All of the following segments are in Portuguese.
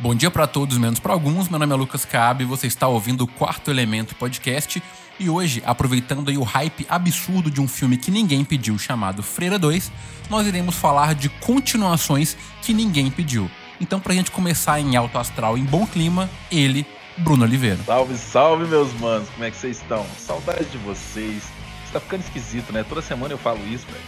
Bom dia para todos, menos para alguns. Meu nome é Lucas Cabe, você está ouvindo o Quarto Elemento Podcast. E hoje, aproveitando aí o hype absurdo de um filme que ninguém pediu, chamado Freira 2, nós iremos falar de continuações que ninguém pediu. Então, pra gente começar em alto astral, em bom clima, ele, Bruno Oliveira. Salve, salve, meus manos. Como é que vocês estão? Saudade de vocês. Está ficando esquisito, né? Toda semana eu falo isso, velho.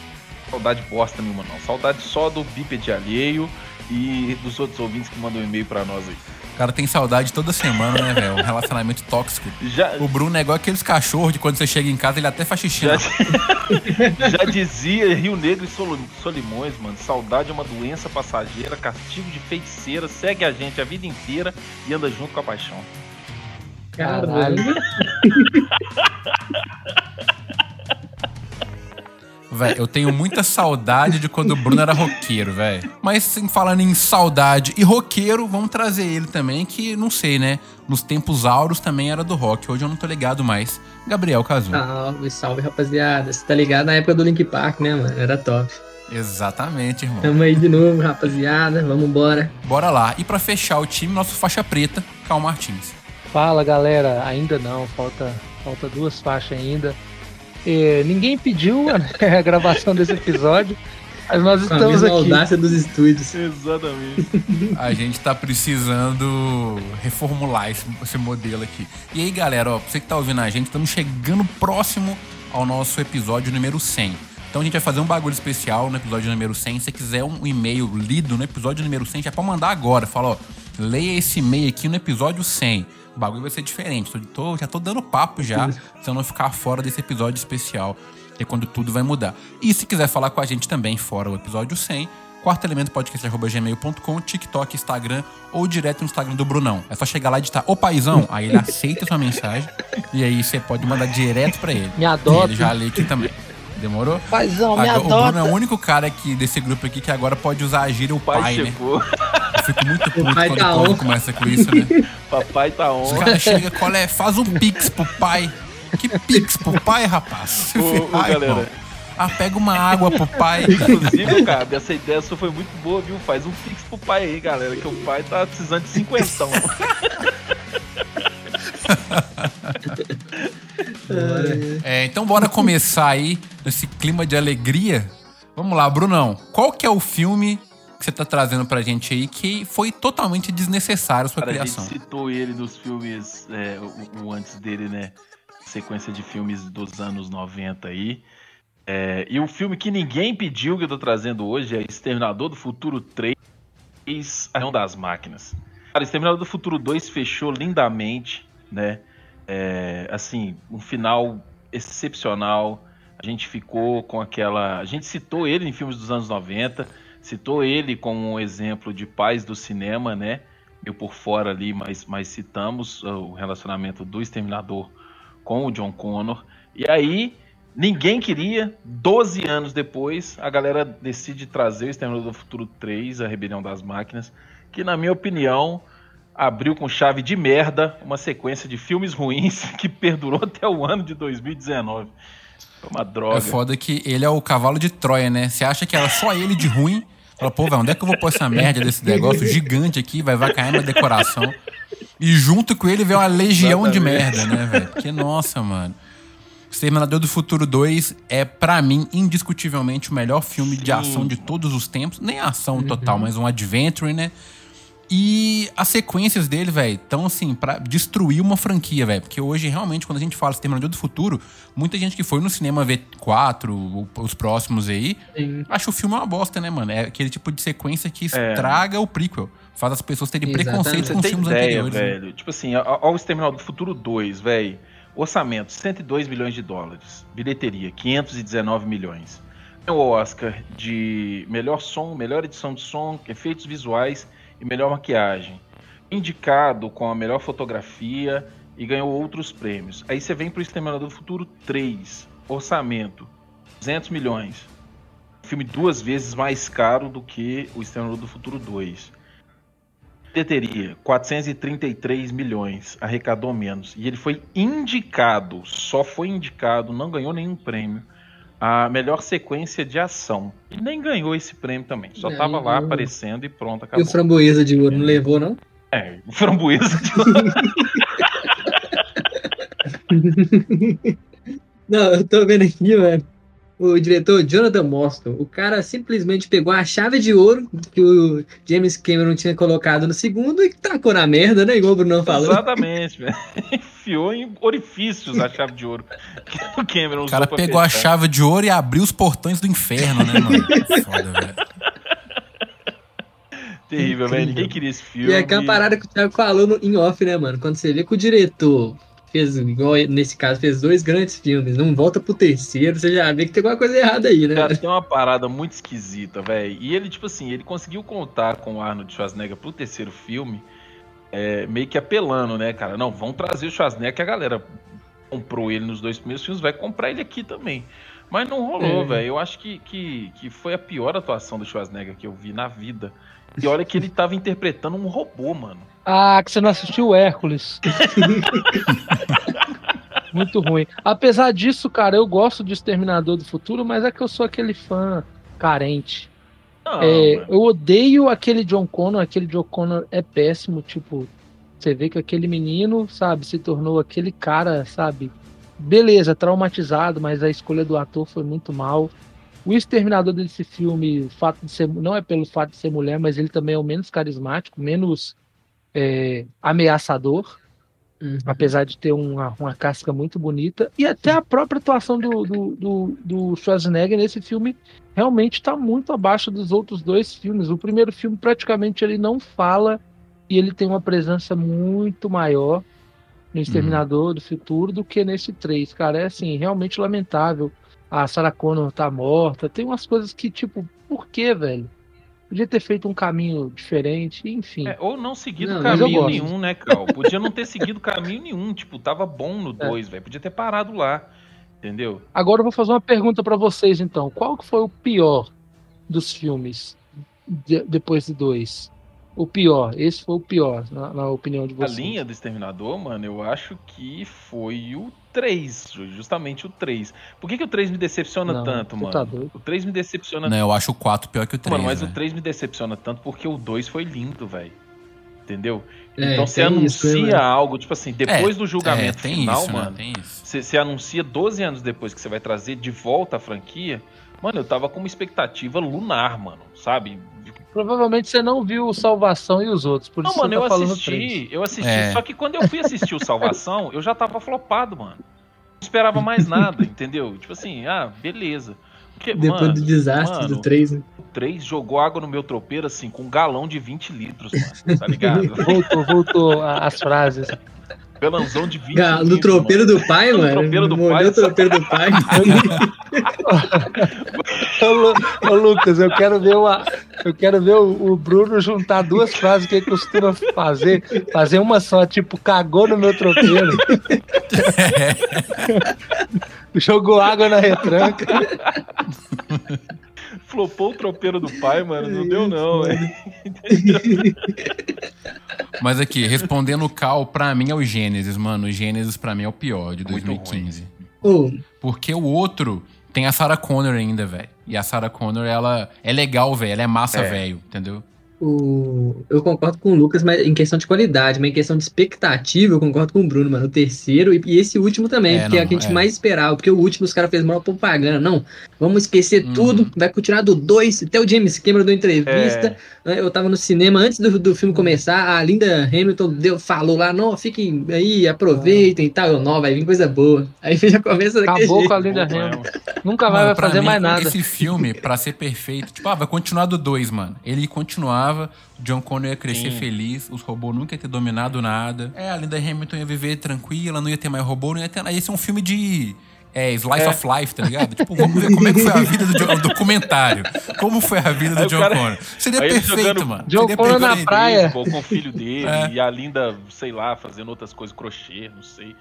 Saudade bosta nenhuma, não. Saudade só do bípede alheio e dos outros ouvintes que mandam um e-mail pra nós aí. O cara tem saudade toda semana, né, velho? Um relacionamento tóxico. Já... O Bruno é igual aqueles cachorros de quando você chega em casa, ele até faz xixi. Já, Já dizia Rio Negro e Solimões, mano. Saudade é uma doença passageira, castigo de feiticeira, segue a gente a vida inteira e anda junto com a paixão. Caralho. Véi, eu tenho muita saudade de quando o Bruno era roqueiro, velho. Mas sim, falando em saudade e roqueiro, vamos trazer ele também, que não sei, né? Nos tempos auros também era do rock. Hoje eu não tô ligado mais. Gabriel Cazu. Salve, salve, rapaziada. Você tá ligado na época do Link Park, né, mano? Era top. Exatamente, irmão. Tamo aí de novo, rapaziada. Vamos embora. Bora lá. E para fechar o time, nosso faixa preta, Cal Martins. Fala, galera. Ainda não. Falta, falta duas faixas ainda. É, ninguém pediu a, gravação desse episódio. Mas nós estamos aqui. A audácia dos estúdios. Exatamente. A gente tá precisando reformular esse, esse, modelo aqui. E aí, galera, ó, você que tá ouvindo a gente, estamos chegando próximo ao nosso episódio número 100. Então a gente vai fazer um bagulho especial no episódio número 100. Se você quiser um e-mail lido no episódio número 100, já pode mandar agora. Fala, ó, leia esse e-mail aqui no episódio 100 o bagulho vai ser diferente. Tô, já tô dando papo já, se eu não ficar fora desse episódio especial, que é quando tudo vai mudar. E se quiser falar com a gente também fora o episódio 100, quarto elemento podcast.gmail.com, TikTok, Instagram ou direto no Instagram do Brunão. É só chegar lá e digitar o paizão, aí ele aceita a sua mensagem e aí você pode mandar direto para ele. Me adota. E ele já lê aqui também. Demorou? Paizão, me adota. O Bruno é o único cara aqui desse grupo aqui que agora pode usar a gíria o pai, pai chegou. né? Fico muito puto quando tá o povo começa com isso, né? Papai tá on. Os caras chegam, qual é? Faz um pix pro pai. Que pix pro pai, rapaz? Ô, ô, galera. Irmão. Ah, pega uma água pro pai. Inclusive, cara, essa ideia sua foi muito boa, viu? Faz um pix pro pai aí, galera, que o pai tá precisando de cinquentão. é, então bora começar aí nesse clima de alegria. Vamos lá, Brunão. Qual que é o filme que você tá trazendo pra gente aí que foi totalmente desnecessário a sua Cara, criação? A gente citou ele nos filmes, é, o, o, antes dele, né? Sequência de filmes dos anos 90 aí. É, e o filme que ninguém pediu que eu tô trazendo hoje é Exterminador do Futuro 3, Arão das Máquinas. Cara, Exterminador do Futuro 2 fechou lindamente, né? É, assim, um final excepcional. A gente ficou com aquela. A gente citou ele em filmes dos anos 90, citou ele como um exemplo de paz do cinema, né? Eu por fora ali, mas, mas citamos uh, o relacionamento do Exterminador com o John Connor. E aí, ninguém queria, 12 anos depois, a galera decide trazer o Exterminador do Futuro 3, A Rebelião das Máquinas, que na minha opinião abriu com chave de merda uma sequência de filmes ruins que perdurou até o ano de 2019. Uma droga. É foda que ele é o cavalo de Troia, né? Você acha que era só ele de ruim? Fala, pô, velho, onde é que eu vou pôr essa merda desse negócio gigante aqui? Vai, vai cair na decoração. E junto com ele vem uma legião Exatamente. de merda, né, velho? Porque, nossa, mano. Exterminador do Futuro 2 é, para mim, indiscutivelmente o melhor filme Sim. de ação de todos os tempos. Nem ação uhum. total, mas um adventure, né? E as sequências dele, velho, estão assim, pra destruir uma franquia, velho. Porque hoje, realmente, quando a gente fala Exterminador do Futuro, muita gente que foi no cinema ver 4, os próximos aí, Sim. acha o filme uma bosta, né, mano? É aquele tipo de sequência que é. estraga é. o prequel. Faz as pessoas terem Exatamente. preconceito com os filmes ideia, anteriores. Velho. Né? Tipo assim, ao Exterminador do Futuro 2, velho. Orçamento, 102 milhões de dólares. Bilheteria, 519 milhões. O Oscar de melhor som, melhor edição de som, efeitos visuais e melhor maquiagem. Indicado com a melhor fotografia e ganhou outros prêmios. Aí você vem para o Exterminador do Futuro 3, orçamento 200 milhões. Filme duas vezes mais caro do que o Exterminador do Futuro 2. Bilheteria, 433 milhões, arrecadou menos. E ele foi indicado, só foi indicado, não ganhou nenhum prêmio a melhor sequência de ação. E nem ganhou esse prêmio também. Só é, tava lá aparecendo e pronto, acabou. E o Framboesa de Ouro não levou, não? É, framboesa de Não, eu tô vendo aqui, mano. O diretor Jonathan Moston, o cara simplesmente pegou a chave de ouro que o James Cameron tinha colocado no segundo e tacou na merda, né? Igual o Bruno falou. Exatamente, velho. Enfiou em orifícios a chave de ouro o Cameron O cara pegou a chave de ouro e abriu os portões do inferno, né, mano? Foda, velho. Terrível, velho. Ninguém queria esse filme. E é aquela parada que o Thiago falou no, em off, né, mano? Quando você vê que o diretor fez, igual nesse caso, fez dois grandes filmes, não volta pro terceiro, você já vê que tem alguma coisa errada aí, né? Cara, tem uma parada muito esquisita, velho. E ele, tipo assim, ele conseguiu contar com o Arnold Schwarzenegger pro terceiro filme, é, meio que apelando, né, cara? Não, vão trazer o Schwarzenegger, que a galera comprou ele nos dois primeiros filmes, vai comprar ele aqui também. Mas não rolou, É. velho. Eu acho que, que, que foi a pior atuação do Schwarzenegger que eu vi na vida. E olha que ele tava interpretando um robô, mano. Ah, que você não assistiu o Hércules. Muito ruim. Apesar disso, cara, eu gosto de Exterminador do Futuro, mas é que eu sou aquele fã carente. Não, É, eu odeio aquele John Connor, aquele John Connor é péssimo, tipo, você vê que aquele menino, sabe, se tornou aquele cara, sabe, beleza, traumatizado, mas a escolha do ator foi muito mal. O exterminador desse filme, o fato de ser, não é pelo fato de ser mulher, mas ele também é o menos carismático, menos é, ameaçador Uhum. apesar de ter uma, uma casca muito bonita. E até a própria atuação do, do, do, do Schwarzenegger nesse filme realmente está muito abaixo dos outros dois filmes. O primeiro filme praticamente ele não fala e ele tem uma presença muito maior no Exterminador do Futuro do que nesse 3, cara. É assim, realmente lamentável. A Sarah Connor tá morta. Tem umas coisas que, tipo, por que, velho? Podia ter feito um caminho diferente, enfim. É, ou não seguido Não, caminho nenhum, né, Cal? Podia não ter seguido caminho nenhum. Tipo, tava bom no É. 2, velho. Podia ter parado lá. Entendeu? Agora eu vou fazer uma pergunta pra vocês, então. Qual que foi o pior dos filmes de- depois de dois? O pior, esse foi o pior, na, na opinião de A vocês. linha do Exterminador, mano, eu acho que foi o 3. Justamente o 3. Por que, que o 3 me decepciona Não, tanto, tu mano? tá. O 3 me decepciona Não, eu acho o 4 pior que o 3. Mano, mas o velho. 3 me decepciona tanto porque o 2 foi lindo, velho. Entendeu? É, então você tem isso, né, anuncia mano? algo, tipo assim, depois do julgamento é, tem final, isso, mano. Né? Tem isso. Você, você anuncia 12 anos depois que você vai trazer de volta a franquia. Mano, eu tava com uma expectativa lunar, mano, sabe? Provavelmente você não viu o Salvação e os outros, por Não, isso mano, você tá eu falando assisti, três. eu assisti. É. Só que quando eu fui assistir o Salvação, eu já tava flopado, mano. Não esperava mais nada, entendeu? Tipo assim, ah, beleza. Porque, Depois mano, do desastre mano, do 3, né? o 3 jogou água no meu tropeiro, assim, com um galão de 20 litros, mano, tá ligado? Voltou, voltou as frases. Galãozão de 20 Ga-. No tropeiro mano. do pai, No mano. tropeiro do Molhou pai. o tropeiro do pai. Ô, Lu- ô, Lucas, eu quero ver, uma, eu quero ver o, o Bruno juntar duas frases que ele costuma fazer. Fazer uma só, tipo, cagou no meu tropeiro. Jogou água na retranca. Flopou o tropeiro do pai, mano. Não deu, não, velho. Mas aqui, respondendo o Cal, pra mim é o Gênesis, mano. O Gênesis pra mim é o pior de Muito 2015. Ô, Porque o outro tem a Sarah Connor ainda, velho. E a Sarah Connor, ela é legal, velho. Ela é massa, É. velho. Entendeu? O... Eu concordo com o Lucas, mas em questão de qualidade, mas em questão de expectativa, eu concordo com o Bruno, mano. O terceiro e, e esse último também, É, porque é o que a gente é. mais esperava. Porque o último os caras fez maior propaganda. Não, vamos esquecer Uhum. tudo, vai continuar do 2. Até o James Cameron deu entrevista. É, Eu tava no cinema antes do, do filme começar, a Linda Hamilton deu, falou lá, não, fiquem aí, aproveitem e tal. Eu, não, vai vir coisa boa. Aí já começa daquele Acabou jeito. com a Linda bom, Hamilton. é, Nunca mais Mano, vai fazer mim, mais nada. Esse filme, pra ser perfeito, tipo, ah, vai continuar do 2, mano. Ele continuava, o John Connor ia crescer Sim. feliz, os robôs nunca iam ter dominado nada. É, a Linda Hamilton ia viver tranquila, não ia ter mais robô, não ia ter nada. Esse é um filme de. É, Slice É. of Life, tá ligado? Tipo, vamos ver como é que foi a vida do John, um documentário. Como foi a vida do John cara- Connor. Seria perfeito, mano. John Seria Connor na praia. beisebol com o filho dele É. e a Linda, sei lá, fazendo outras coisas, crochê, não sei.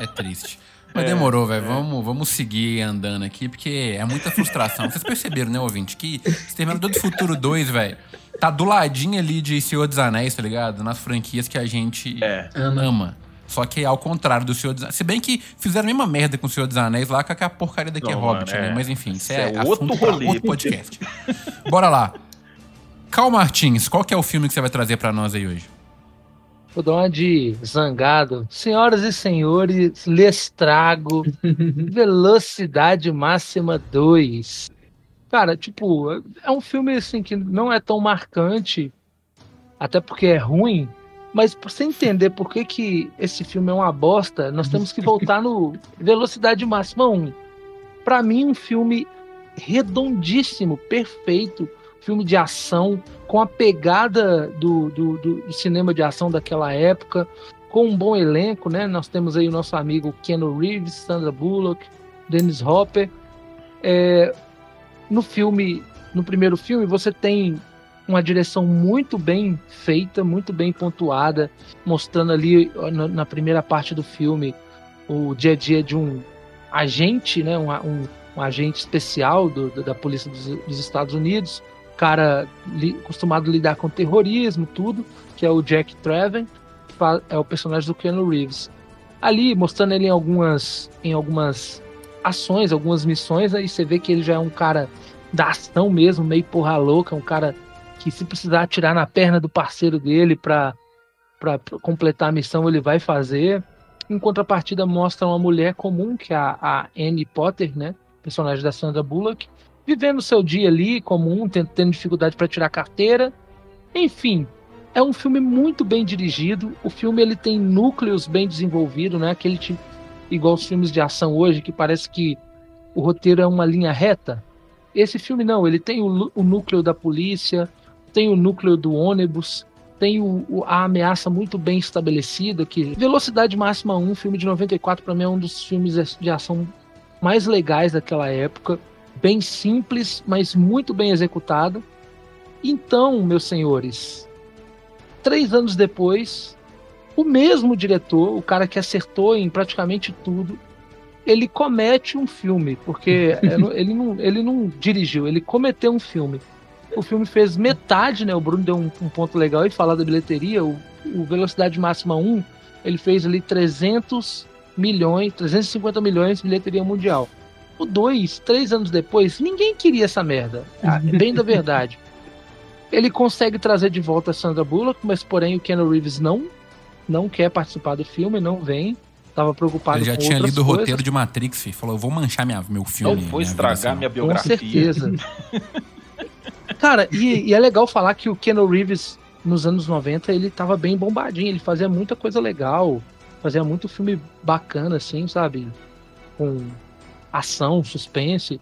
É triste. Mas É, demorou, velho. Vamos, vamos seguir andando aqui, porque é muita frustração. Vocês perceberam, né, ouvinte? Que Exterminador do Futuro 2, velho, tá do ladinho ali de Senhor dos Anéis, tá ligado? Nas franquias que a gente É. Ama. ama. Só que é ao contrário do Senhor dos Anéis. Se bem que fizeram a mesma merda com o Senhor dos Anéis lá, com aquela porcaria daqui é Hobbit, mano, né? é. Mas enfim, isso Isso é, é assunto outro pra rolê. outro podcast. Bora lá. Cal Martins, qual que é o filme que você vai trazer pra nós aí hoje? Vou dar uma de zangado. Senhoras e senhores, lhes trago Velocidade Máxima 2. Cara, tipo, é um filme assim que não é tão marcante, até porque é ruim, mas pra você entender por que, que esse filme é uma bosta, nós temos que voltar no Velocidade Máxima 1. Pra mim, um filme redondíssimo, perfeito, filme de ação, com a pegada do, do, do, cinema de ação daquela época, com um bom elenco, né? Nós temos aí o nosso amigo Keanu Reeves, Sandra Bullock, Dennis Hopper. É, no filme, no primeiro filme, você tem uma direção muito bem feita, muito bem pontuada, mostrando ali na, primeira parte do filme o dia a dia de um agente, né? Um, um, um agente especial do, da polícia dos, dos Estados Unidos, cara li, acostumado a lidar com terrorismo, tudo, que é o Jack Traven, que é o personagem do Keanu Reeves. Ali, mostrando ele em algumas, em algumas ações, algumas missões, aí você vê que ele já é um cara da ação mesmo, meio porra louca, um cara que se precisar atirar na perna do parceiro dele para completar a missão, ele vai fazer. Em contrapartida, mostra uma mulher comum, que é a, a Annie Potter, né? Personagem da Sandra Bullock, vivendo seu dia ali comum, tendo, tendo dificuldade para tirar carteira. Enfim, é um filme muito bem dirigido. O filme ele tem núcleos bem desenvolvidos, né? Aquele tipo, igual os filmes de ação hoje, que parece que o roteiro é uma linha reta. Esse filme não, ele tem o, o núcleo da polícia, tem o núcleo do ônibus, tem o, o, a ameaça muito bem estabelecida. Que Velocidade Máxima 1, filme de 94, para mim é um dos filmes de ação mais legais daquela época bem simples, mas muito bem executado. Então, meus senhores, três anos depois, o mesmo diretor, o cara que acertou em praticamente tudo, ele comete um filme, porque ele não, ele não dirigiu, ele cometeu um filme. O filme fez metade, né? O Bruno deu um, um ponto legal e falar da bilheteria. O, o Velocidade Máxima 1, ele fez ali 300 milhões, 350 milhões de bilheteria mundial. O 2, três anos depois, ninguém queria essa merda. Ah, é bem da verdade. Ele consegue trazer de volta a Sandra Bullock, mas porém o Keanu Reeves não, não quer participar do filme, não vem. Tava preocupado Ele já com tinha lido o coisas. roteiro de Matrix e falou: eu vou manchar minha, meu filme. Eu vou minha estragar versão." minha Com biografia. certeza. Cara, e, e é legal falar que o Keanu Reeves, nos anos 90, ele tava bem bombadinho. Ele fazia muita coisa legal. Fazia muito filme bacana, assim, sabe? Com ação, suspense.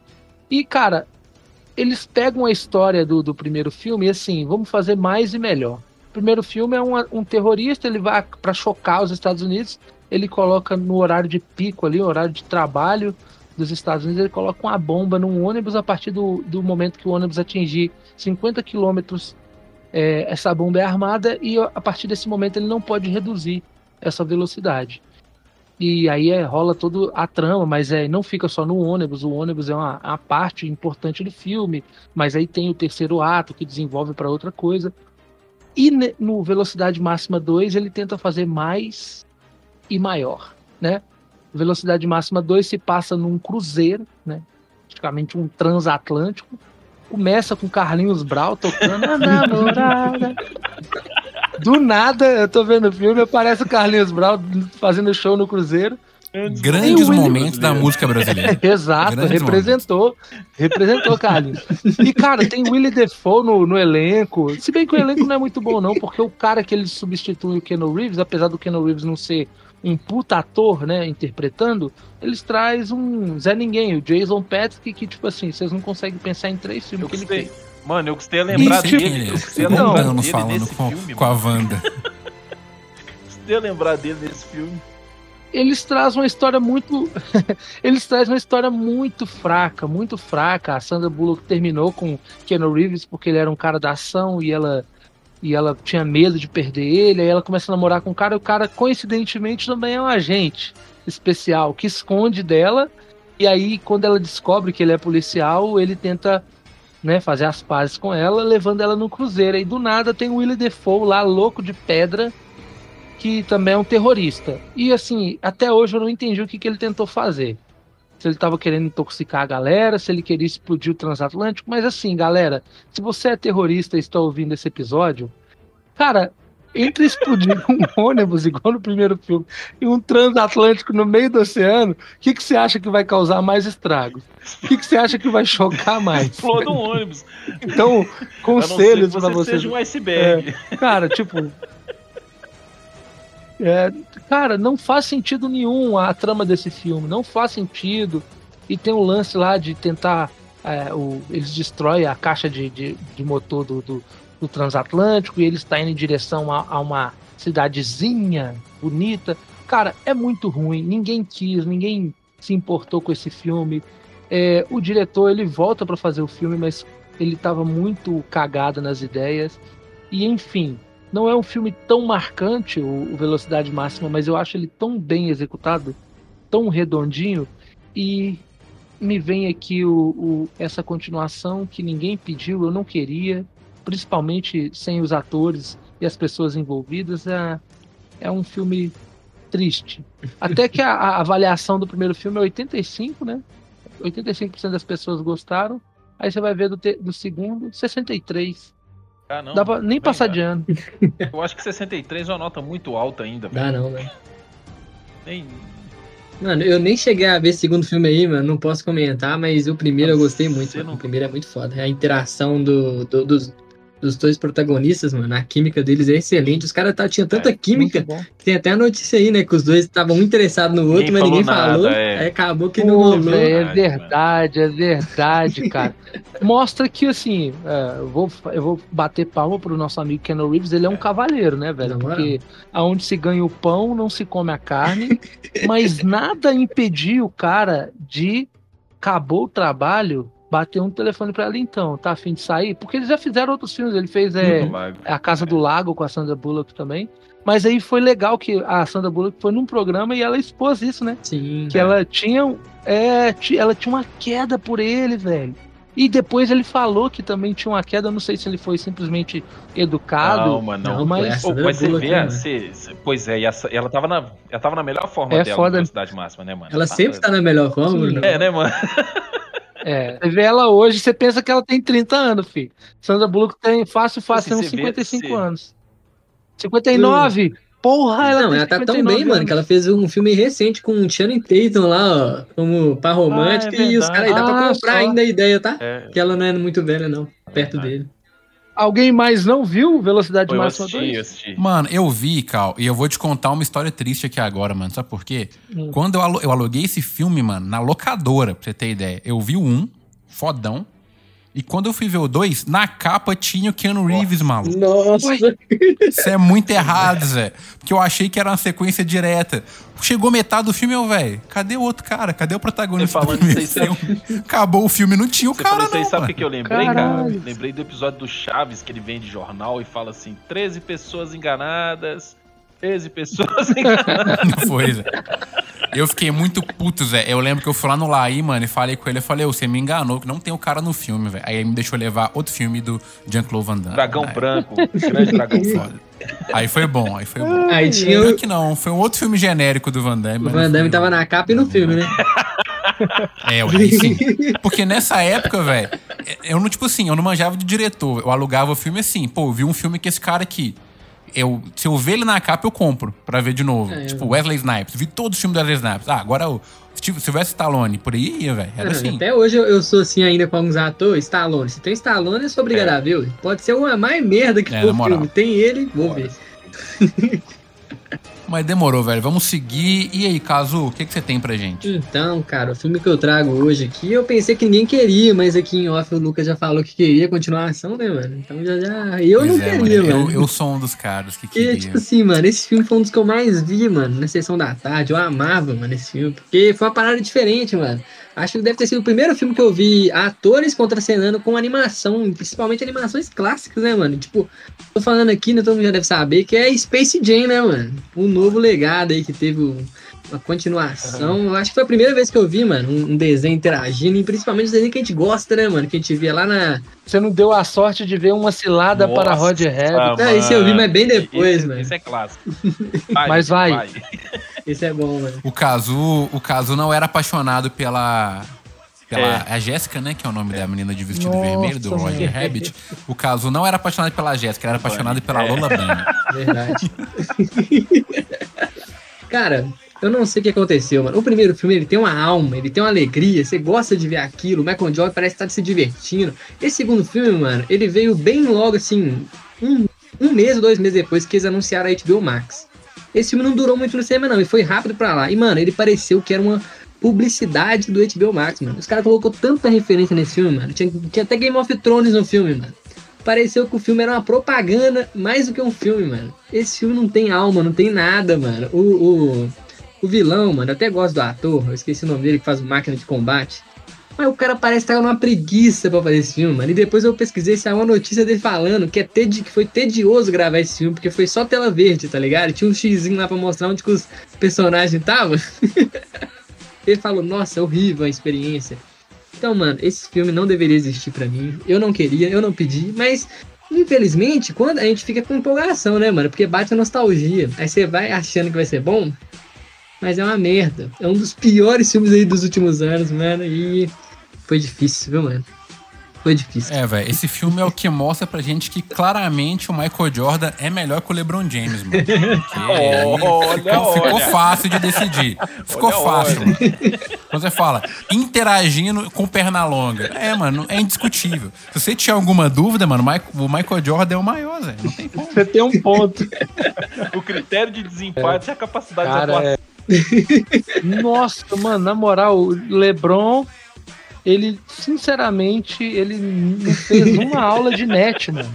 E, cara, eles pegam a história do, do primeiro filme e, assim, vamos fazer mais e melhor. O primeiro filme é um, um terrorista, ele vai para chocar os Estados Unidos, ele coloca no horário de pico ali, horário de trabalho dos Estados Unidos, ele coloca uma bomba num ônibus a partir do, do momento que o ônibus atingir 50 quilômetros, é, essa bomba é armada e a partir desse momento ele não pode reduzir essa velocidade. E aí é, rola toda a trama, mas é, não fica só no ônibus, o ônibus é uma, uma parte importante do filme, mas aí tem o terceiro ato que desenvolve para outra coisa. E ne- no Velocidade Máxima 2 ele tenta fazer mais e maior, né? Velocidade Máxima 2 se passa num cruzeiro, né? Praticamente um transatlântico. Começa com Carlinhos Brau tocando a namorada. Do nada, eu tô vendo o filme, aparece o Carlinhos Brau fazendo show no cruzeiro. Grandes momentos da música brasileira. Exato, Grandes representou. Representou, Carlinhos. E, cara, tem Willie Defoe no, no elenco. Se bem que o elenco não é muito bom, não, porque o cara que ele substitui o Keanu Reeves, apesar do Keanu Reeves não ser um puta ator, né, interpretando, eles traz um Zé Ninguém, o Jason Patrick, que, tipo assim, vocês não conseguem pensar em três filmes Eu que ele gostei. fez. Mano, eu gostei de lembrar quem dele. ele Eu é. gostei de Não, lembrar dele falando nesse com, filme. com a. Wanda. Gostei de lembrar dele nesse filme. eles trazem uma história muito. eles trazem uma história muito fraca, muito fraca. A Sandra Bullock terminou com Keanu Reeves porque ele era um cara da ação e ela. E ela tinha medo de perder ele, aí ela começa a namorar com o cara, e o cara, coincidentemente, também é um agente especial que esconde dela. E aí, quando ela descobre que ele é policial, ele tenta né, fazer as pazes com ela, levando ela no cruzeiro. E do nada tem o Willie Defoe lá, louco de pedra, que também é um terrorista. E assim, até hoje eu não entendi o que, que ele tentou fazer. Se ele estava querendo intoxicar a galera, se ele queria explodir o transatlântico. Mas assim, galera, se você é terrorista e está ouvindo esse episódio, cara, entre explodir um ônibus, igual no primeiro filme, e um transatlântico no meio do oceano, o que, que você acha que vai causar mais estragos? O que, que você acha que vai chocar mais? Exploda um ônibus. Então, conselhos pra você seja um iceberg. Cara, tipo. É, cara, não faz sentido nenhum a trama desse filme. Não faz sentido. E tem um lance lá de tentar. é, o- eles destroem a caixa de, de, de motor do, do, do transatlântico e eles estão indo em direção a, a uma cidadezinha bonita. Cara, é muito ruim. Ninguém quis, ninguém se importou com esse filme. É, o diretor ele volta para fazer o filme, mas ele estava muito cagado nas ideias. E enfim, não é um filme tão marcante, o, Velocidade Máxima, mas eu acho ele tão bem executado, tão redondinho. E me vem aqui o, o- essa continuação que ninguém pediu, eu não queria, principalmente sem os atores e as pessoas envolvidas. É, é um filme triste. Até que a, a avaliação do primeiro filme é 85, né? 85% das pessoas gostaram. Aí você vai ver do, te- do segundo, 63. Ah, não. Dá pra nem Bem, passar cara. de ano. Eu acho que 63 é uma nota muito alta ainda. velho. Dá não, velho. Nem... Mano, eu nem cheguei a ver esse segundo filme aí, mano. Não posso comentar, mas o primeiro eu gostei muito. Não- O primeiro é muito foda. A interação do, do- dos, dos dois protagonistas, mano. A química deles é excelente. Os caras tá, tinham tanta É, química. Bom. Tem até a notícia aí, né? Que os dois estavam um interessados no outro, Ninguém mas ninguém falou falou. nada, é. Aí acabou que não Pô, rolou. velho, é Verdade, é verdade, cara. Mostra que, assim, é, eu, vou, eu vou bater palma pro nosso amigo Ken Reeves, ele é um É. cavaleiro, né, velho? Porque aonde se ganha o pão, não se come a carne, mas nada impediu o cara de acabou o trabalho, bater um telefone pra ela então, tá afim de sair? Porque eles já fizeram outros filmes, ele fez é. A Casa do Lago com a Sandra Bullock também. Mas aí foi legal que a Sandra Bullock foi num programa e ela expôs isso, né? Sim. Que ela tinha. É, ela tinha uma queda por ele, velho. E depois ele falou que também tinha uma queda. Eu não sei se ele foi simplesmente educado. Calma, não. Não, mas- Sandra mas você vê, né, você- pois é, e essa- ela, tava na, ela tava na melhor forma É dela foda. na velocidade máxima, né, mano? Ela sempre tá na melhor forma, Sim. Bruno. É, né, mano? É, você vê ela hoje, você pensa que ela tem 30 anos, filho. Sandra Bullock tem fácil, fácil, uns você vê- 55 você- anos. 59? Porra, ela Não, tem ela tá tão 59 bem, mano, anos. que ela fez um filme recente com o Channing Tatum lá, ó, como par romântica, Ah, é e os caras aí dá pra Ah, comprar só. ainda a ideia, tá? É, Que ela não é muito velha, não, perto verdade. dele. Alguém mais não viu Velocidade eu Máxima assisti, 2? eu assisti. Mano, eu vi, Cal, e eu vou te contar uma história triste aqui agora, mano. Sabe por quê? Hum. Quando eu, eu aluguei esse filme, mano, na locadora, pra você ter ideia, eu vi o um, fodão. E quando eu fui ver o dois, na capa tinha o Keanu Reeves, maluco. Nossa! Isso é muito errado, Zé. Porque eu achei que era uma sequência direta. Chegou metade do filme, eu, velho, cadê o outro cara? Cadê o protagonista Você do falando isso aí, filme? Acabou o filme, não tinha o Você cara, isso aí, não, sabe o que, eu lembrei, Caralho. cara? Lembrei do episódio do Chaves, que ele vende jornal e fala assim: 13 pessoas enganadas, 13 pessoas enganadas. Não foi, Zé. Eu fiquei muito puto, Zé. Eu lembro que eu fui lá no Laí, mano, e falei com ele. Eu falei, "Ô, você me enganou, que não tem o cara no filme, velho. Aí ele me deixou levar outro filme do Jean-Claude Van Damme. Dragão Aí- branco, grande dragão Foda. Aí foi bom, aí foi bom. Aí tinha Pior o, que não, foi um outro filme genérico do Van Damme. o Van não Damme foi tava o- na capa e no filme, né? É, ué, aí sim. Porque nessa época, velho, eu não, tipo assim, eu não manjava de diretor. Eu alugava o filme assim, pô, eu vi um filme que esse cara aqui. Eu, se eu ver ele na capa, eu compro pra ver de novo. É, tipo, Wesley Snipes. Vi todo o filme do Wesley Snipes. Ah, agora o Sylvester Stallone. Por aí ia, velho. Era Não, assim. Até hoje eu, eu sou assim ainda com alguns atores. Stallone. Se tem Stallone, eu sou obrigado É. a ver. Pode ser uma mais merda que É, for filme. Tem ele, vou ver. Mas demorou, velho. Vamos seguir. E aí, Cazu, o que, que você tem pra gente? Então, cara, o filme que eu trago hoje aqui, eu pensei que ninguém queria, mas aqui em off o Lucas já falou que queria continuação, né, mano? Então já já. Eu não Pois é, queria, mano. Eu, eu sou um dos caras que queria. tipo assim, mano, esse filme foi um dos que eu mais vi, mano, na sessão da tarde. Eu amava, mano, esse filme. Porque foi uma parada diferente, mano. Acho que deve ter sido o primeiro filme que eu vi atores contracenando com animação, principalmente animações clássicas, né, mano? Tipo, tô falando aqui, né, todo mundo já deve saber, que é Space Jam, né, mano? O novo legado aí que teve um- uma continuação. Eu acho que foi a primeira vez que eu vi, mano, um desenho interagindo, e principalmente os desenhos que a gente gosta, né, mano? Que a gente via lá na. Você não deu a sorte de ver uma cilada Nossa, para Roger Rabbit. É, esse eu vi, mas bem depois, esse, mano. Esse é clássico. Mas vai. Esse é bom, mano. O Cazu, o Cazu não era apaixonado pela pela a Jéssica, né? Que é o nome da menina de vestido Nossa, vermelho, do Roger mano. Rabbit. O caso não era apaixonado pela Jéssica, era apaixonado pela Lola Bunny. Verdade. Cara, eu não sei o que aconteceu, mano. O primeiro filme, ele tem uma alma, ele tem uma alegria, você gosta de ver aquilo, o Michael Jordan parece estar se divertindo. Esse segundo filme, mano, ele veio bem logo, assim, um, um mês ou dois meses depois que eles anunciaram a HBO Max. Esse filme não durou muito no cinema, não, e foi rápido pra lá. E, mano, ele pareceu que era uma publicidade do HBO Max, mano. Os caras colocou tanta referência nesse filme, mano. Tinha, tinha até Game of Thrones no filme, mano. Pareceu que o filme era uma propaganda mais do que um filme, mano. Esse filme não tem alma, não tem nada, mano. O, o, o vilão, mano, eu até gosto do ator, eu esqueci o nome dele, que faz máquina de combate. Mas o cara parece estar numa preguiça pra fazer esse filme, mano. E depois eu pesquisei se há uma notícia dele falando que, é tedi que foi tedioso gravar esse filme, porque foi só tela verde, tá ligado? Tinha um xizinho lá pra mostrar onde que os personagens estavam. ele falou, nossa, é horrível a experiência. Então, mano, esse filme não deveria existir pra mim. Eu não queria, eu não pedi, mas infelizmente, quando a gente fica com empolgação, né, mano? Porque bate a nostalgia. Aí você vai achando que vai ser bom, mas é uma merda. É um dos piores filmes aí dos últimos anos, mano. E foi difícil, viu, mano? Foi difícil. É, velho, esse filme é o que mostra pra gente que claramente o Michael Jordan é melhor que o LeBron James, mano. Porque Olha, ficou, fácil de decidir. Ficou Olha, fácil, olha. mano. Quando você fala interagindo com perna longa. É, mano, é indiscutível. Se você tinha alguma dúvida, mano, o Michael- Jordan é o maior, Zé. Não tem como. Você tem um ponto. O critério de desempate é a capacidade de Cara, atuação. é... Nossa, mano, na moral, o LeBron, ele, sinceramente, ele não fez uma aula de net, mano.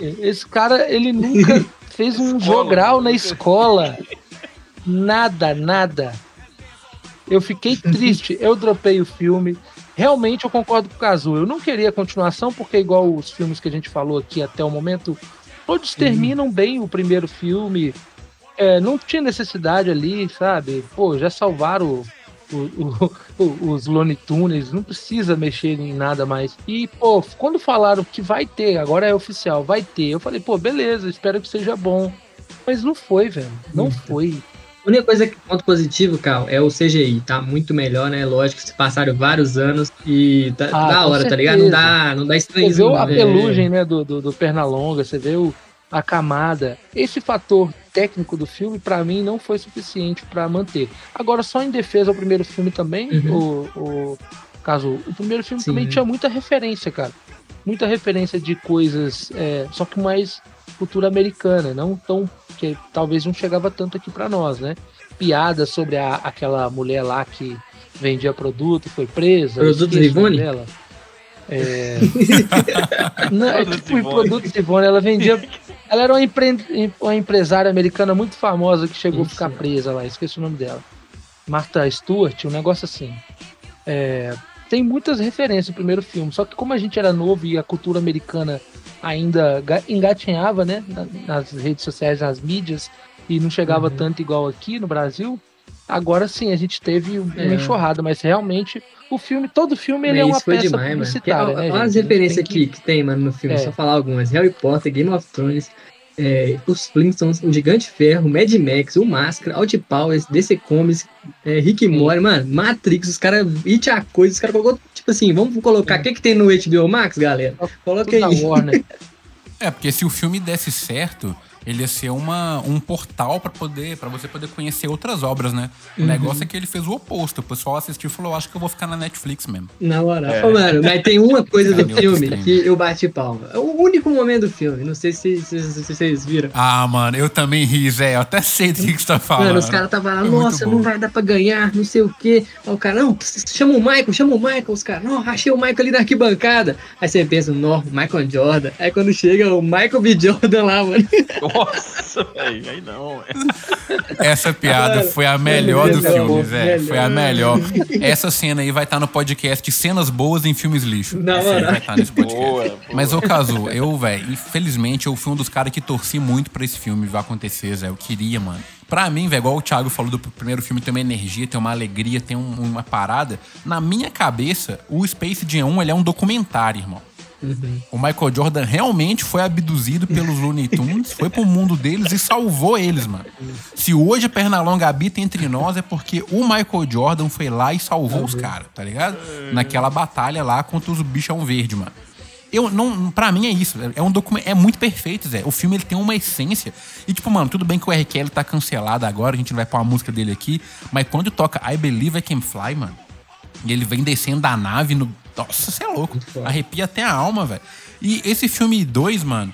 Esse cara, ele nunca fez um jogral na escola. Nada, nada. Eu fiquei triste, eu dropei o filme. Realmente eu concordo com o Kazu. Eu não queria continuação, porque igual os filmes que a gente falou aqui até o momento, todos terminam bem o primeiro filme. É, não tinha necessidade ali, sabe? Pô, já salvaram o- o- o- os Looney Tunes, não precisa mexer em nada mais. E, pô, quando falaram que vai ter, agora é oficial, vai ter, eu falei, pô, beleza, espero que seja bom. Mas não foi, velho. Não foi. A única coisa que ponto positivo, Cal, é o CGI. Tá muito melhor, né? Lógico se passaram vários anos e tá Ah, da hora, tá ligado? Não dá, não dá Você estranhismo. vê a né? pelugem, né, do, do, do Pernalonga, você vê o, a camada. Esse fator técnico do filme, pra mim, não foi suficiente pra manter. Agora, só em defesa ao primeiro filme também, Uhum. o, o caso, o primeiro filme Sim. também tinha muita referência, cara. Muita referência de coisas, é, só que mais cultura americana, não tão que talvez não chegava tanto aqui pra nós, né? Piadas sobre a, aquela mulher lá que vendia produto, foi presa. eu Produtos esqueço o nome Ivone? dela. É... Não, é Produtos tipo, produtos Ivone, ela vendia. Ela era uma, empre- uma empresária americana muito famosa que chegou a Isso. ficar presa lá, esqueci o nome dela. Martha Stewart, um negócio assim. É, tem muitas referências no primeiro filme, só que como a gente era novo e a cultura americana ainda ga- engatinhava, né, na- nas redes sociais, nas mídias, e não chegava Uhum. tanto igual aqui no Brasil, agora sim a gente teve uma É. enxurrada, mas realmente o filme, todo filme ele é Mas uma isso foi peça demais, mano. Publicitária, ó, né, gente? as referências que- que tem, mano, no filme, É. só falar algumas. Harry Potter, Game of Thrones, é, os Flintstones, o Gigante Ferro, Mad Max, o Máscara, Out Powers, DC Comics, é, Rick e. Morty, mano, Matrix, os caras, It a coisa, os caras colocou, tipo assim, vamos colocar, o que que tem no HBO Max, galera? Coloca aí. Warner. É, porque se o filme desse certo, ele ia ser uma, um portal pra poder para você poder conhecer outras obras, né? O Uhum. negócio é que ele fez o oposto. O pessoal assistiu e falou: acho que eu vou ficar na Netflix mesmo. Na moral. É. Ô, mano, mas tem uma coisa do filme que eu bati palma. É o único momento do filme, não sei se, se- se- se vocês viram. Ah, mano, eu também ri, Zé. Eu até sei do que, que você tá falando. Mano, os caras estavam lá, nossa, não vai dar pra ganhar, não sei o quê. Aí o cara, não, chama o Michael, chama o Michael. Os caras, não, achei o Michael ali na arquibancada. Aí você pensa, não, Michael Jordan. Aí quando chega o Michael B. Jordan lá, mano. Nossa, velho, aí não. velho. Essa piada foi a melhor do filme, Zé. melhor. Foi a melhor. Essa cena aí vai estar no podcast Cenas Boas em Filmes Lixo. Na Essa aí vai estar nesse podcast. Boa, boa. Mas, ô Cazu, eu, velho, infelizmente eu fui um dos caras que torci muito pra esse filme vai acontecer, Zé. Eu queria, mano. Pra mim, velho, igual o Thiago falou do primeiro filme, tem uma energia, tem uma alegria, tem um- uma parada. Na minha cabeça, o Space Jam 1 ele é um documentário, irmão. Uhum. O Michael Jordan realmente foi abduzido pelos Looney Tunes, foi pro mundo deles e salvou eles, mano. Se hoje a Pernalonga habita entre nós é porque o Michael Jordan foi lá e salvou os caras, tá ligado? Naquela batalha lá contra os bichão verde, mano. Eu não, para mim é isso, é um documento, é muito perfeito, Zé. O filme ele tem uma essência. E tipo, mano, tudo bem que o R. Kelly tá cancelado agora, a gente não vai pôr a música dele aqui, mas quando toca I Believe I Can Fly, mano, e ele vem descendo da nave no. Nossa, você é louco. Arrepia até a alma, velho. E esse filme 2, mano,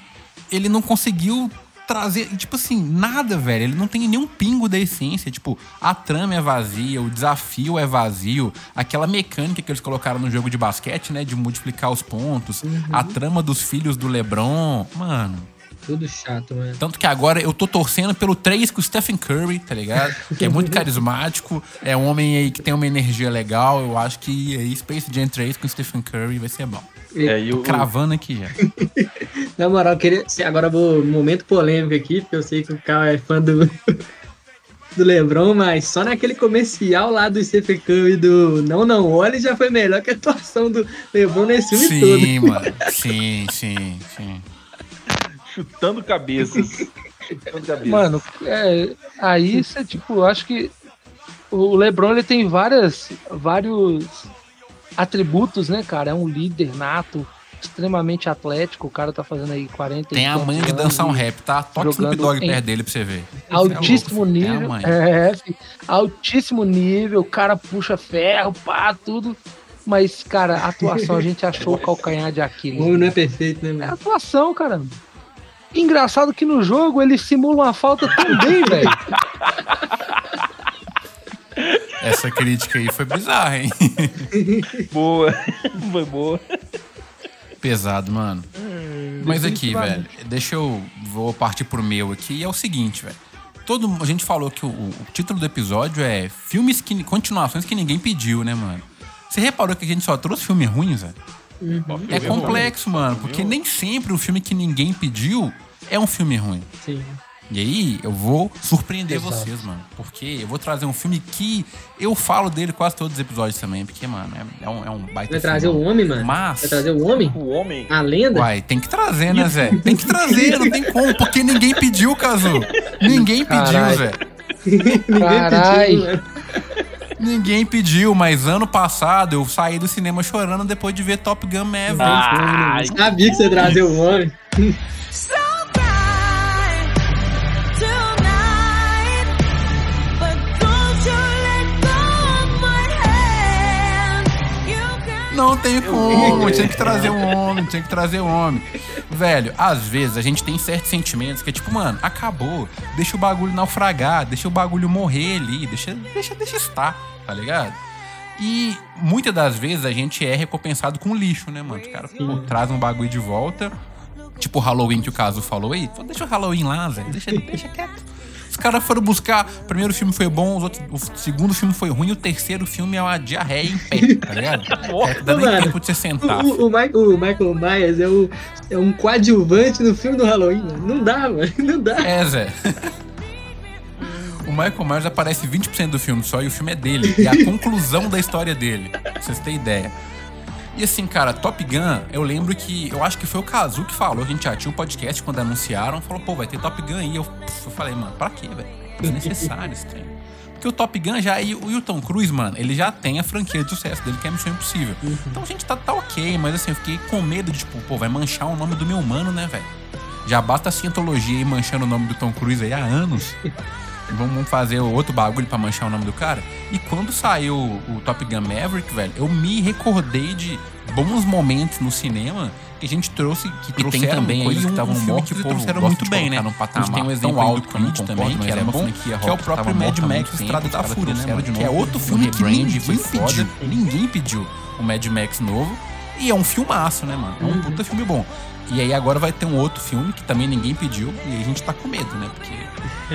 ele não conseguiu trazer, tipo assim, nada, velho. Ele não tem nenhum pingo da essência. Tipo, a trama é vazia, o desafio é vazio. Aquela mecânica que eles colocaram no jogo de basquete, né? De multiplicar os pontos. A trama dos filhos do LeBron. Mano. Tudo chato, mano. Tanto que agora eu tô torcendo pelo 3 com o Stephen Curry, tá ligado? Que é muito carismático, é um homem aí que tem uma energia legal. Eu acho que aí Space Jam 3 com o Stephen Curry vai ser bom. É, e cravando aqui já. Na moral, queria. Agora vou. Momento polêmico aqui, porque eu sei que o Carl é fã do. Do Lebron, mas só naquele comercial lá do Stephen Curry do Não Não Olhe já foi melhor que a atuação do Lebron nesse filme todo. Sim, mano. Sim, sim, sim. Chutando cabeças. chutando cabeças. Mano, é, aí você, tipo, eu acho que o LeBron ele tem várias, vários atributos, né, cara? É um líder nato, extremamente atlético. O cara tá fazendo aí 40 e Tem a manha de dançar um rap, tá? Toque Snoop jogando Dogg perto dele pra você ver. Altíssimo É louco, nível. É a manha. É, filho, altíssimo nível. O cara puxa ferro, pá, tudo. Mas, cara, a atuação a gente achou o calcanhar de O Aquiles. homem não é perfeito, né, É mano? atuação, caramba. Engraçado que no jogo ele simula uma falta também, velho. Essa crítica aí foi bizarra, hein? Boa. Foi boa. Pesado, mano. Mas aqui, velho, deixa eu. Vou partir pro meu aqui. E é o seguinte, velho. Todo, a gente falou que o, o título do episódio é filmes que. continuações que ninguém pediu, né, mano? Você reparou que a gente só trouxe filme ruim, Zé? É complexo, mano, porque nem sempre o filme que ninguém pediu é um filme ruim. Sim. E aí, eu vou surpreender Exato. vocês, mano. Porque eu vou trazer um filme que eu falo dele quase todos os episódios também. Porque, mano, é, é um, é um baita Vai trazer o homem, mano? Mas- Vai trazer o homem? O homem. A lenda? Uai, tem que trazer, né, Zé? Tem que trazer, não tem como, porque ninguém pediu, Cazu. Ninguém pediu. Zé. Ninguém Carai. pediu, mano. Ninguém pediu, mas ano passado eu saí do cinema chorando depois de ver Top Gun Maverick. Ah, Sabia que você ia trazer o homem. Não tem como, tinha que trazer um homem, tinha que trazer um homem. Velho, às vezes a gente tem certos sentimentos que é tipo, mano, acabou, deixa o bagulho naufragar, deixa o bagulho morrer ali, deixa, deixa, deixa estar, tá ligado? E muitas das vezes a gente é recompensado com lixo, né, mano? Os caras pô, trazem um bagulho de volta, tipo o Halloween que o Caso falou aí, pô, deixa o Halloween lá, Zé, deixa, deixa quieto. Os caras foram buscar. O primeiro filme foi bom, os outros, o segundo filme foi ruim, o terceiro filme é uma diarreia em pé, tá ligado? É, dá nem Mano, tempo de você sentar. O, o, o Michael Myers é, o, é um coadjuvante no filme do Halloween, mano. Não dá, mano. Não dá. É, Zé. O Michael Myers aparece 20% do filme só e o filme é dele. E a conclusão da história dele. Pra vocês terem ideia. E assim, cara, Top Gun, eu lembro que. Eu acho que foi o Kazu que falou. A gente já tinha um podcast quando anunciaram. Falou, pô, vai ter Top Gun aí. Eu, eu falei, mano, pra quê, velho? Desnecessário esse trem. Porque o Top Gun já. E o Tom Cruise, mano, ele já tem a franquia de sucesso dele, que é Missão Impossível. Então a gente tá, tá ok, mas assim, eu fiquei com medo de, tipo, pô, vai manchar o nome do meu mano, né, velho? Já basta a cientologia aí manchando o nome do Tom Cruise aí há anos. Vamos fazer outro bagulho pra manchar o nome do cara. E quando saiu o Top Gun Maverick, velho, eu me recordei de bons momentos no cinema que a gente trouxe, que tem trouxeram também coisas que um estavam que o e trouxeram muito bem, né? colocar num a gente patamar tem um exemplo alto do Creed também, que era é bom, que é o próprio Mad Max Estrada da Fúria, né, mano? Que é outro filme que ninguém pediu. Ninguém pediu o Mad Max novo. E é um filmaço, né, mano? É um puta filme bom. E aí agora vai ter um outro filme que também ninguém pediu. E aí a gente tá com medo, né? Porque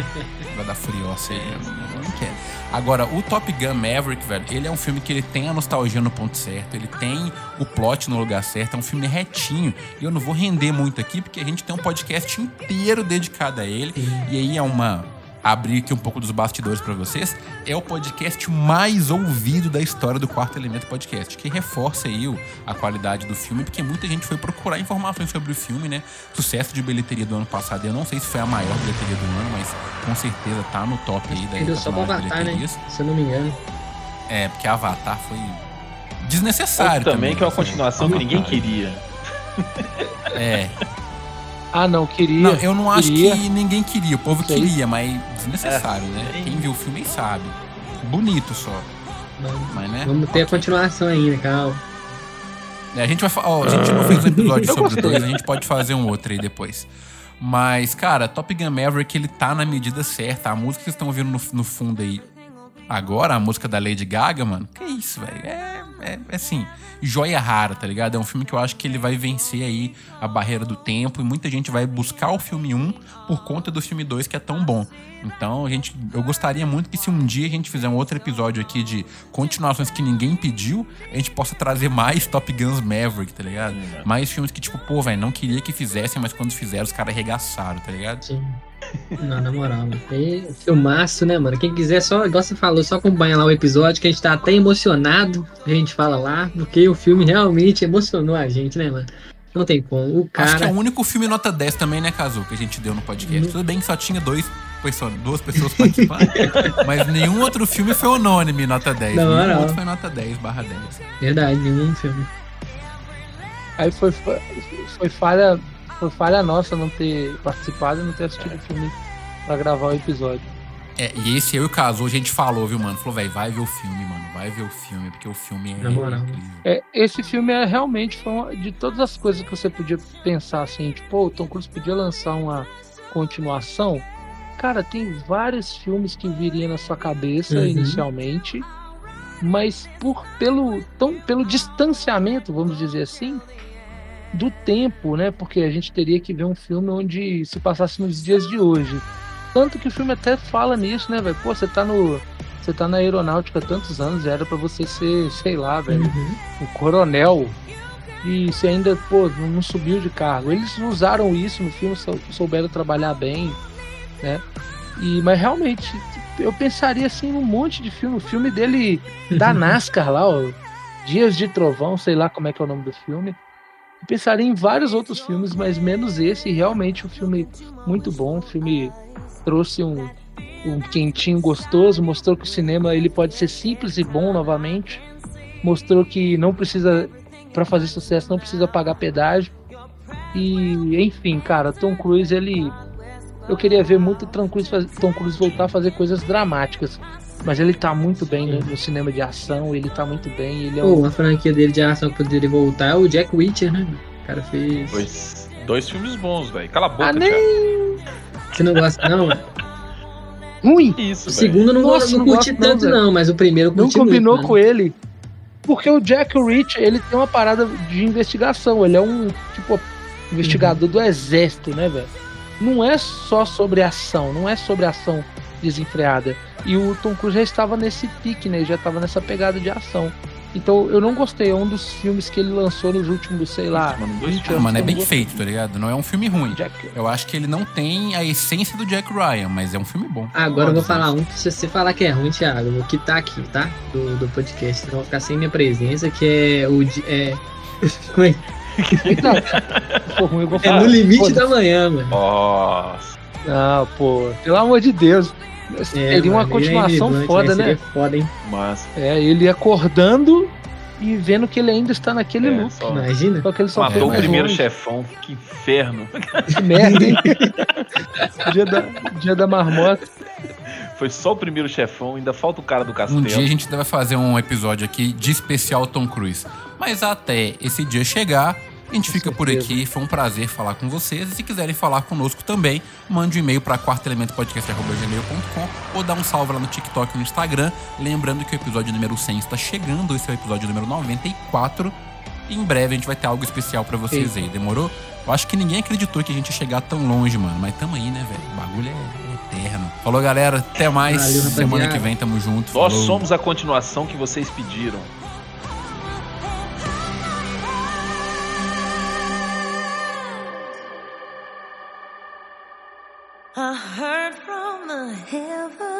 vai dar furiosa aí. eu Não quero. Agora, o Top Gun Maverick, velho, ele é um filme que ele tem a nostalgia no ponto certo, ele tem o plot no lugar certo, é um filme retinho. E eu não vou render muito aqui, porque a gente tem um podcast inteiro dedicado a ele. E aí é uma abrir aqui um pouco dos bastidores pra vocês, é o podcast mais ouvido da história do Quarto Elemento Podcast, que reforça aí o- a qualidade do filme, porque muita gente foi procurar informações sobre o filme, né? Sucesso de bilheteria do ano passado, eu não sei se foi a maior bilheteria do ano, mas com certeza tá no top aí da Perdeu só pro das Avatar, né? bilheterias. Se eu não me engano. É, porque Avatar foi desnecessário Outro também, que é uma assim. continuação que ninguém queria. É. Ah, não, queria. Não, eu não acho queria. que ninguém queria. O povo Sei. queria, mas desnecessário, É, né? Quem viu o filme sabe. Bonito só. Vamos, Mas, né? vamos ter a continuação ainda, calma. É, a gente vai ó, a gente não fez um episódio sobre. 2, a gente pode fazer um outro aí depois. Mas, cara, Top Gun Maverick, ele tá na medida certa. A música que vocês estão ouvindo no, no fundo aí agora, a música da Lady Gaga, mano, que isso, velho? É, é, é assim, joia rara, tá ligado? É um filme que eu acho que ele vai vencer aí a barreira do tempo e muita gente vai buscar o filme 1 por conta do filme 2 que é tão bom. Então, a gente, eu gostaria muito que se um dia a gente fizer um outro episódio aqui de continuações que ninguém pediu, a gente possa trazer mais Top Guns Maverick, tá ligado? Mais filmes que, tipo, pô, velho, não queria que fizessem, mas quando fizeram, os caras arregaçaram, tá ligado? Sim. Não, na moral, mano. E filmaço, né, mano? Quem quiser, só, igual você falou, só acompanha lá o episódio, que a gente tá até emocionado, a gente fala lá, porque o filme realmente emocionou a gente, né, mano? Não tem como. O Acho que é cara. o único filme nota 10 também, né, Cazu, que a gente deu no podcast. Uhum. Tudo bem que só tinha dois, perso- duas pessoas participando, mas nenhum outro filme foi unânime nota 10. Não, nenhum não. outro foi nota 10 barra 10. Verdade, nenhum filme. Aí foi, foi, foi falha, foi falha nossa não ter participado e não ter assistido o filme pra gravar o episódio. É, e esse eu e o Cazu, a gente falou, viu, mano? Falou, velho, vai ver o filme, mano. Vai ver o filme, porque o filme é moral. É, esse filme é realmente foi uma, de todas as coisas que você podia pensar assim, tipo, o Tom Cruise podia lançar uma continuação. Cara, tem vários filmes que viriam na sua cabeça Uhum. inicialmente, mas por pelo tão pelo distanciamento, vamos dizer assim, do tempo, né? Porque a gente teria que ver um filme onde se passasse nos dias de hoje. Tanto que o filme até fala nisso, né, velho? Pô, você tá no você tá na aeronáutica há tantos anos, já era pra você ser, sei lá, velho, Uhum. um coronel e você ainda, pô, não subiu de cargo. Eles usaram isso no filme, sou- souberam trabalhar bem, né? E, mas realmente, eu pensaria assim num monte de filme. O filme dele da NASCAR lá, ó, Dias de Trovão, sei lá como é que é o nome do filme. Pensaria em vários outros filmes, mas menos esse. Realmente um filme muito bom. O filme trouxe um, um quentinho gostoso, mostrou que o cinema ele pode ser simples e bom novamente. Mostrou que não precisa, para fazer sucesso, não precisa pagar pedágio. E, enfim, cara, Tom Cruise, ele. Eu queria ver muito faz- Tom Cruise voltar a fazer coisas dramáticas. Mas ele tá muito bem no, no cinema de ação, ele tá muito bem. Ele é Pô, um, uma franquia dele de ação que poderia voltar é o Jack Witcher, né? O cara fez. Dois, dois filmes bons, velho. Cala a boca, Ah, nem-. Você não gosta, não? O ruim. Isso, velho. segundo eu não, Nossa, não não curti gosto não, tanto, velho. não, mas o primeiro eu Não combinou muito, com ele. Porque o Jack Rich, ele tem uma parada de investigação. Ele é um, tipo, investigador do exército, né, velho? Não é só sobre ação, não é sobre ação desenfreada. E o Tom Cruise já estava nesse pique, né? Já estava nessa pegada de ação. Então eu não gostei. É um dos filmes que ele lançou nos últimos, sei lá, Mano, dois 20 Ah, anos. mano, é bem gostei. feito, tá ligado? Não é um filme ruim. Jack, Eu acho que ele não tem a essência do Jack Ryan, mas é um filme bom. Agora eu vou falar disso. um que se você falar que é ruim, Thiago, vou quitar aqui, tá? Do, do podcast. Vocês vão ficar sem minha presença, que é o. É, como é? For ruim, eu vou é falar. no limite da manhã, mano. Nossa. Não, pô, pelo amor de Deus. É, Seria uma mano, continuação ele é foda, né? Seria foda, hein? Mas. É, ele acordando e vendo que ele ainda está naquele É, loop. só- Imagina. Só que ele só foi Matou o primeiro longe. chefão. Que inferno. Que merda, hein? dia, da, dia da marmota. Foi só o primeiro chefão. Ainda falta o cara do castelo. Um dia a gente ainda vai fazer um episódio aqui de especial Tom Cruise. Mas até esse dia chegar, a gente fica por certeza. aqui. Foi um prazer falar com vocês. E se quiserem falar conosco também, mande um e-mail para quartoelementopodcast.gmail.com ou dá um salve lá no TikTok e no Instagram. Lembrando que o episódio número 100 está chegando. Esse é o episódio número 94. E em breve a gente vai ter algo especial pra vocês aí. Demorou? Eu acho que ninguém acreditou que a gente ia chegar tão longe, mano. Mas tamo aí, né, velho? O bagulho é eterno. Falou, galera. Até mais. Valeu. Semana que vem tamo junto. Nós Falou. somos a continuação que vocês pediram. I